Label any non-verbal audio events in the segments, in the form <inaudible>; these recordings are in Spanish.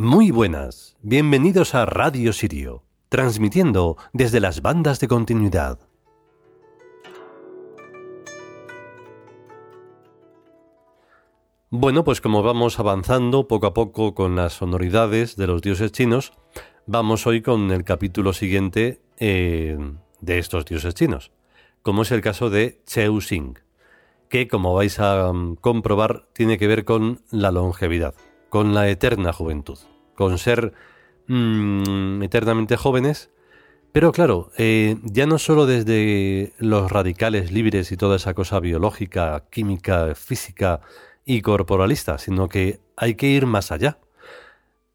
Muy buenas, bienvenidos a Radio Sirio, transmitiendo desde las bandas de continuidad. Bueno, pues como vamos avanzando poco a poco con las sonoridades de los dioses chinos, vamos hoy con el capítulo siguiente eh, de estos dioses chinos, como es el caso de Cheu Xing, que como vais a mm, comprobar tiene que ver con la longevidad, con la eterna juventud, con ser mm, eternamente jóvenes, pero claro, eh, ya no solo desde los radicales libres y toda esa cosa biológica, química, física, y corporalista, sino que hay que ir más allá.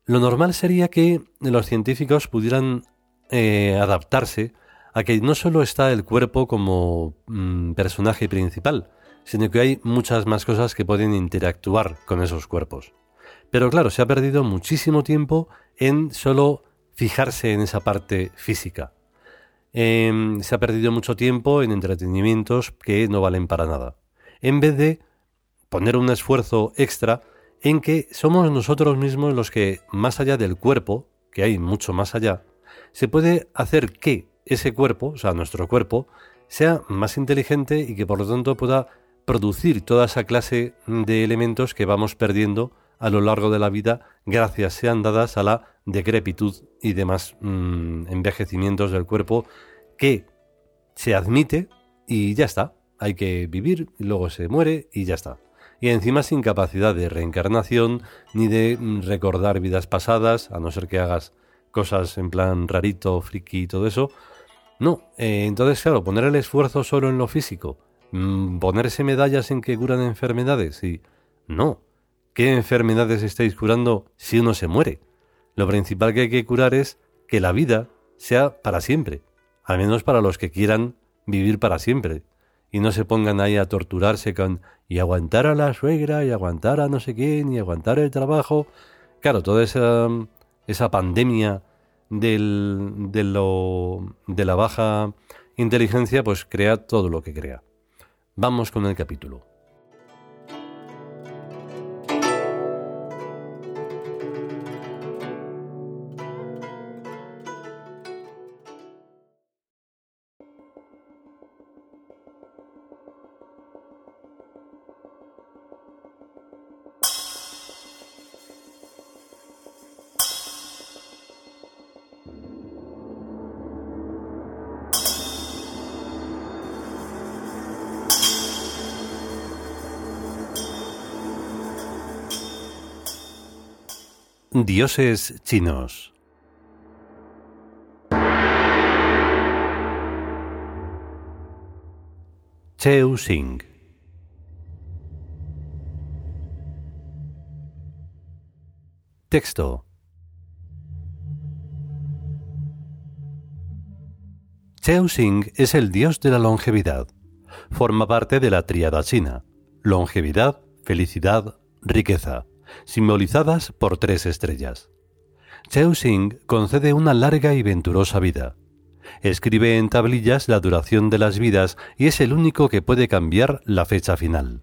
Lo normal sería que los científicos pudieran eh, adaptarse a que no solo está el cuerpo como mm, personaje principal, sino que hay muchas más cosas que pueden interactuar con esos cuerpos. Pero claro, se ha perdido muchísimo tiempo en solo fijarse en esa parte física. Em, se ha perdido mucho tiempo en entretenimientos que no valen para nada. En vez de poner un esfuerzo extra en que somos nosotros mismos los que, más allá del cuerpo, que hay mucho más allá, se puede hacer que ese cuerpo, o sea, nuestro cuerpo, sea más inteligente y que por lo tanto pueda producir toda esa clase de elementos que vamos perdiendo a lo largo de la vida gracias sean dadas a la decrepitud y demás mm, envejecimientos del cuerpo que se admite y ya está. Hay que vivir, luego se muere y ya está y encima sin capacidad de reencarnación ni de mm, recordar vidas pasadas, a no ser que hagas cosas en plan rarito, friki y todo eso. No, eh, entonces claro, poner el esfuerzo solo en lo físico, mm, ponerse medallas en que curan enfermedades y... No, ¿qué enfermedades estáis curando si uno se muere? Lo principal que hay que curar es que la vida sea para siempre, al menos para los que quieran vivir para siempre y no se pongan ahí a torturarse con y aguantar a la suegra y aguantar a no sé quién y aguantar el trabajo. Claro, toda esa, esa pandemia de, lo, de la baja inteligencia pues crea todo lo que crea. Vamos con el capítulo. Dioses chinos. Cheu Xing. Texto. Cheu es el dios de la longevidad. Forma parte de la tríada china. Longevidad, felicidad, riqueza simbolizadas por tres estrellas. Cheu Xing concede una larga y venturosa vida. Escribe en tablillas la duración de las vidas y es el único que puede cambiar la fecha final.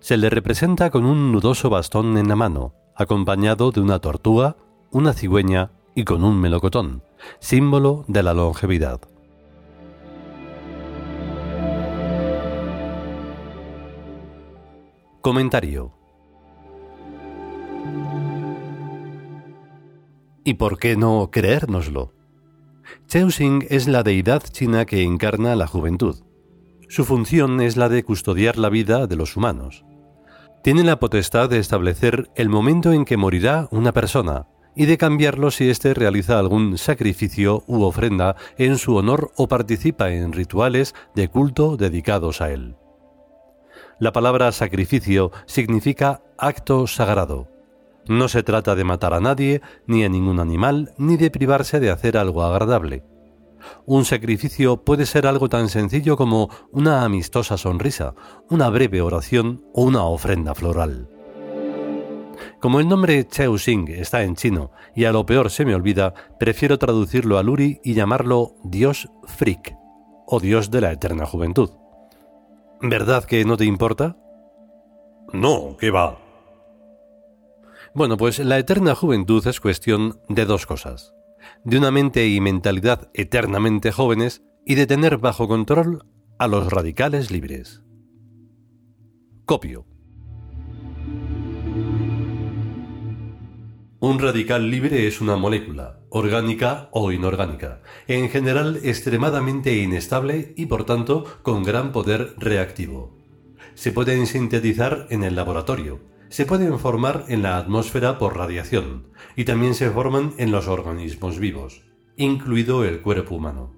Se le representa con un nudoso bastón en la mano, acompañado de una tortuga, una cigüeña y con un melocotón, símbolo de la longevidad. Comentario ¿Y por qué no creérnoslo? Xing es la deidad china que encarna la juventud. Su función es la de custodiar la vida de los humanos. Tiene la potestad de establecer el momento en que morirá una persona y de cambiarlo si éste realiza algún sacrificio u ofrenda en su honor o participa en rituales de culto dedicados a él. La palabra sacrificio significa acto sagrado no se trata de matar a nadie, ni a ningún animal, ni de privarse de hacer algo agradable. Un sacrificio puede ser algo tan sencillo como una amistosa sonrisa, una breve oración o una ofrenda floral. Como el nombre Cheu Xing está en chino y a lo peor se me olvida, prefiero traducirlo a Luri y llamarlo Dios Frick o Dios de la eterna juventud. ¿Verdad que no te importa? No, ¿qué va? Bueno, pues la eterna juventud es cuestión de dos cosas. De una mente y mentalidad eternamente jóvenes y de tener bajo control a los radicales libres. Copio. Un radical libre es una molécula, orgánica o inorgánica, en general extremadamente inestable y por tanto con gran poder reactivo. Se pueden sintetizar en el laboratorio, se pueden formar en la atmósfera por radiación y también se forman en los organismos vivos, incluido el cuerpo humano,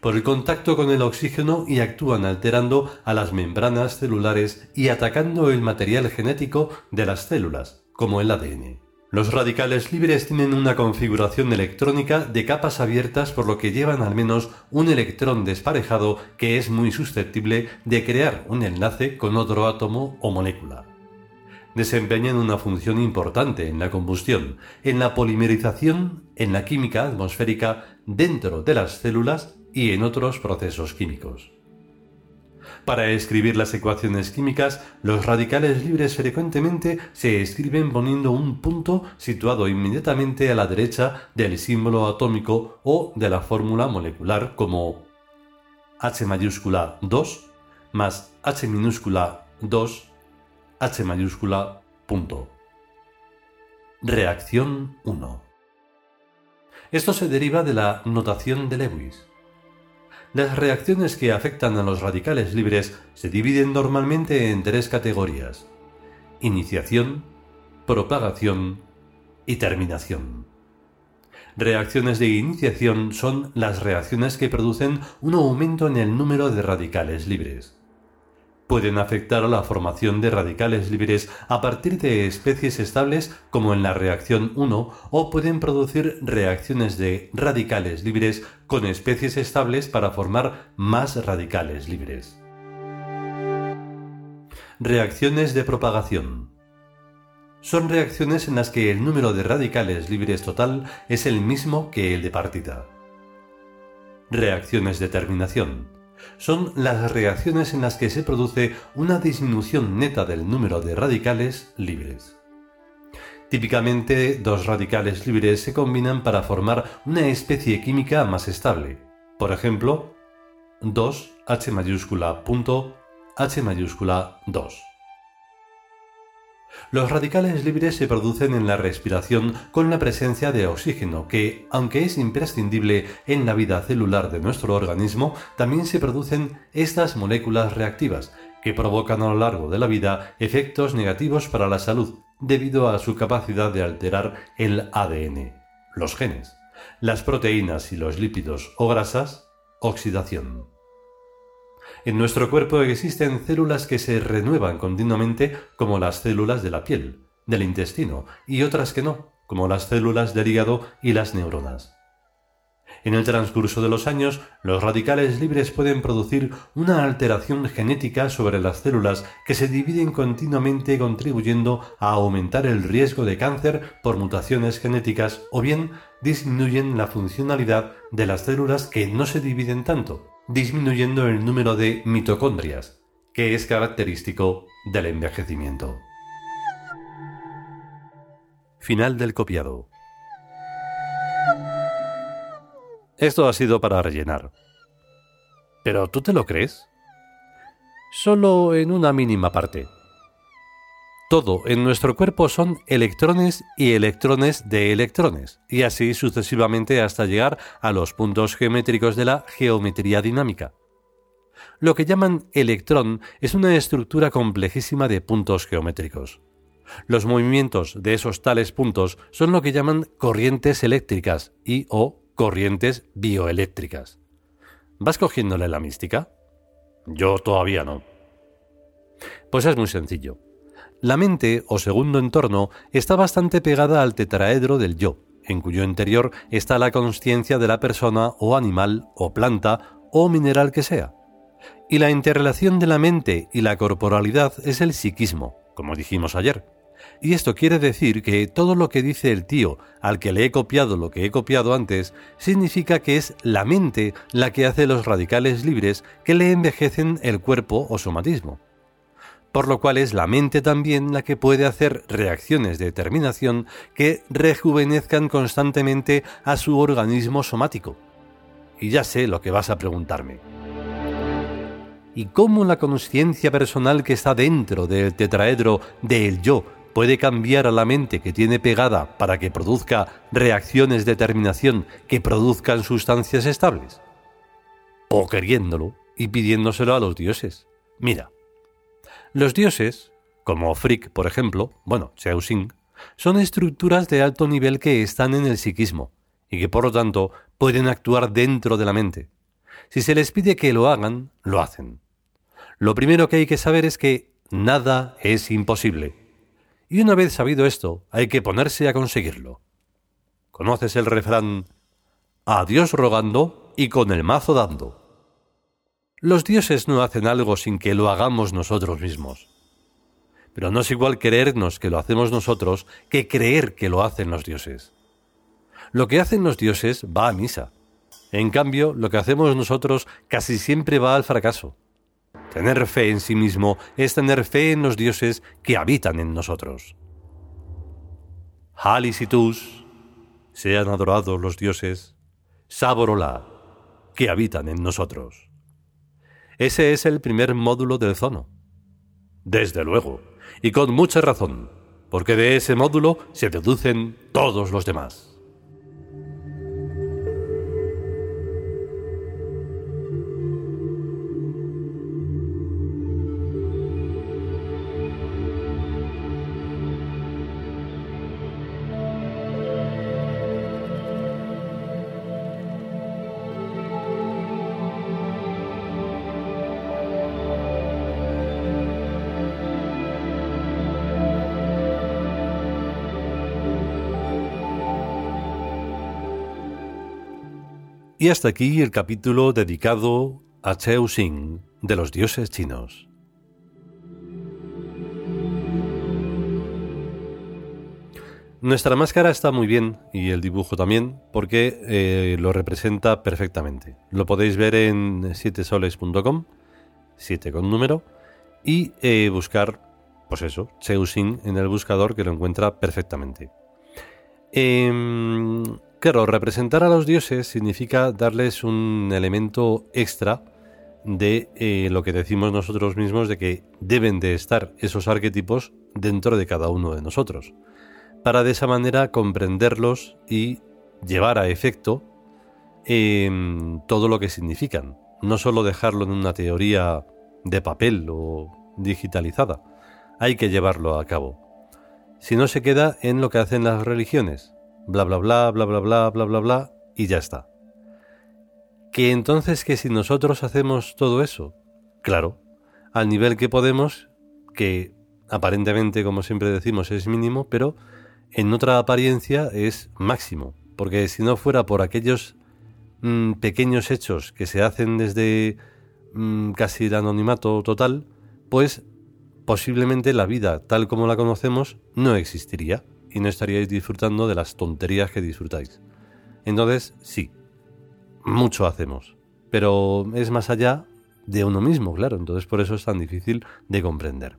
por el contacto con el oxígeno y actúan alterando a las membranas celulares y atacando el material genético de las células, como el ADN. Los radicales libres tienen una configuración electrónica de capas abiertas por lo que llevan al menos un electrón desparejado que es muy susceptible de crear un enlace con otro átomo o molécula desempeñan una función importante en la combustión, en la polimerización, en la química atmosférica dentro de las células y en otros procesos químicos. Para escribir las ecuaciones químicas, los radicales libres frecuentemente se escriben poniendo un punto situado inmediatamente a la derecha del símbolo atómico o de la fórmula molecular como H mayúscula 2 más H minúscula 2 H mayúscula punto. Reacción 1. Esto se deriva de la notación de Lewis. Las reacciones que afectan a los radicales libres se dividen normalmente en tres categorías. Iniciación, propagación y terminación. Reacciones de iniciación son las reacciones que producen un aumento en el número de radicales libres pueden afectar a la formación de radicales libres a partir de especies estables como en la reacción 1 o pueden producir reacciones de radicales libres con especies estables para formar más radicales libres. Reacciones de propagación. Son reacciones en las que el número de radicales libres total es el mismo que el de partida. Reacciones de terminación son las reacciones en las que se produce una disminución neta del número de radicales libres. Típicamente, dos radicales libres se combinan para formar una especie química más estable. Por ejemplo, 2 H mayúscula punto H mayúscula 2. Los radicales libres se producen en la respiración con la presencia de oxígeno, que, aunque es imprescindible en la vida celular de nuestro organismo, también se producen estas moléculas reactivas, que provocan a lo largo de la vida efectos negativos para la salud, debido a su capacidad de alterar el ADN, los genes, las proteínas y los lípidos o grasas, oxidación. En nuestro cuerpo existen células que se renuevan continuamente como las células de la piel, del intestino, y otras que no, como las células del hígado y las neuronas. En el transcurso de los años, los radicales libres pueden producir una alteración genética sobre las células que se dividen continuamente contribuyendo a aumentar el riesgo de cáncer por mutaciones genéticas o bien disminuyen la funcionalidad de las células que no se dividen tanto, disminuyendo el número de mitocondrias, que es característico del envejecimiento. Final del copiado. Esto ha sido para rellenar. ¿Pero tú te lo crees? Solo en una mínima parte. Todo en nuestro cuerpo son electrones y electrones de electrones, y así sucesivamente hasta llegar a los puntos geométricos de la geometría dinámica. Lo que llaman electrón es una estructura complejísima de puntos geométricos. Los movimientos de esos tales puntos son lo que llaman corrientes eléctricas y o corrientes bioeléctricas. ¿Vas cogiéndole la mística? Yo todavía no. Pues es muy sencillo. La mente, o segundo entorno, está bastante pegada al tetraedro del yo, en cuyo interior está la conciencia de la persona o animal o planta o mineral que sea. Y la interrelación de la mente y la corporalidad es el psiquismo, como dijimos ayer. Y esto quiere decir que todo lo que dice el tío al que le he copiado lo que he copiado antes, significa que es la mente la que hace los radicales libres que le envejecen el cuerpo o somatismo. Por lo cual es la mente también la que puede hacer reacciones de determinación que rejuvenezcan constantemente a su organismo somático. Y ya sé lo que vas a preguntarme. ¿Y cómo la conciencia personal que está dentro del tetraedro del yo puede cambiar a la mente que tiene pegada para que produzca reacciones de determinación que produzcan sustancias estables? O queriéndolo y pidiéndoselo a los dioses. Mira, los dioses, como Frick, por ejemplo, bueno, Xing, son estructuras de alto nivel que están en el psiquismo y que por lo tanto pueden actuar dentro de la mente. Si se les pide que lo hagan, lo hacen. Lo primero que hay que saber es que nada es imposible y una vez sabido esto, hay que ponerse a conseguirlo. ¿Conoces el refrán? A Dios rogando y con el mazo dando. Los dioses no hacen algo sin que lo hagamos nosotros mismos. Pero no es igual creernos que lo hacemos nosotros que creer que lo hacen los dioses. Lo que hacen los dioses va a misa. En cambio, lo que hacemos nosotros casi siempre va al fracaso. Tener fe en sí mismo es tener fe en los dioses que habitan en nosotros. Halisitus, sean adorados los dioses, Saborola, que habitan en nosotros. Ese es el primer módulo del zono. Desde luego, y con mucha razón, porque de ese módulo se deducen todos los demás. Y hasta aquí el capítulo dedicado a Cheu Xing de los dioses chinos. Nuestra máscara está muy bien y el dibujo también porque eh, lo representa perfectamente. Lo podéis ver en sietesoles.com, 7 con número, y eh, buscar, pues eso, Xing en el buscador que lo encuentra perfectamente. Em, Claro, representar a los dioses significa darles un elemento extra de eh, lo que decimos nosotros mismos de que deben de estar esos arquetipos dentro de cada uno de nosotros, para de esa manera comprenderlos y llevar a efecto em, todo lo que significan, no solo dejarlo en una teoría de papel o digitalizada, hay que llevarlo a cabo. Si no se queda en lo que hacen las religiones, bla bla bla bla bla bla bla bla bla y ya está. Que entonces que si nosotros hacemos todo eso, claro, al nivel que podemos, que aparentemente como siempre decimos es mínimo, pero en otra apariencia es máximo, porque si no fuera por aquellos mm, pequeños hechos que se hacen desde mm, casi el anonimato total, pues posiblemente la vida tal como la conocemos no existiría y no estaríais disfrutando de las tonterías que disfrutáis. Entonces, sí, mucho hacemos, pero es más allá de uno mismo, claro, entonces por eso es tan difícil de comprender.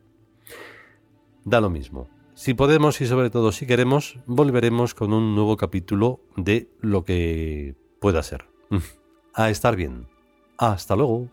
Da lo mismo. Si podemos y sobre todo si queremos, volveremos con un nuevo capítulo de lo que pueda ser. <laughs> A estar bien. Hasta luego.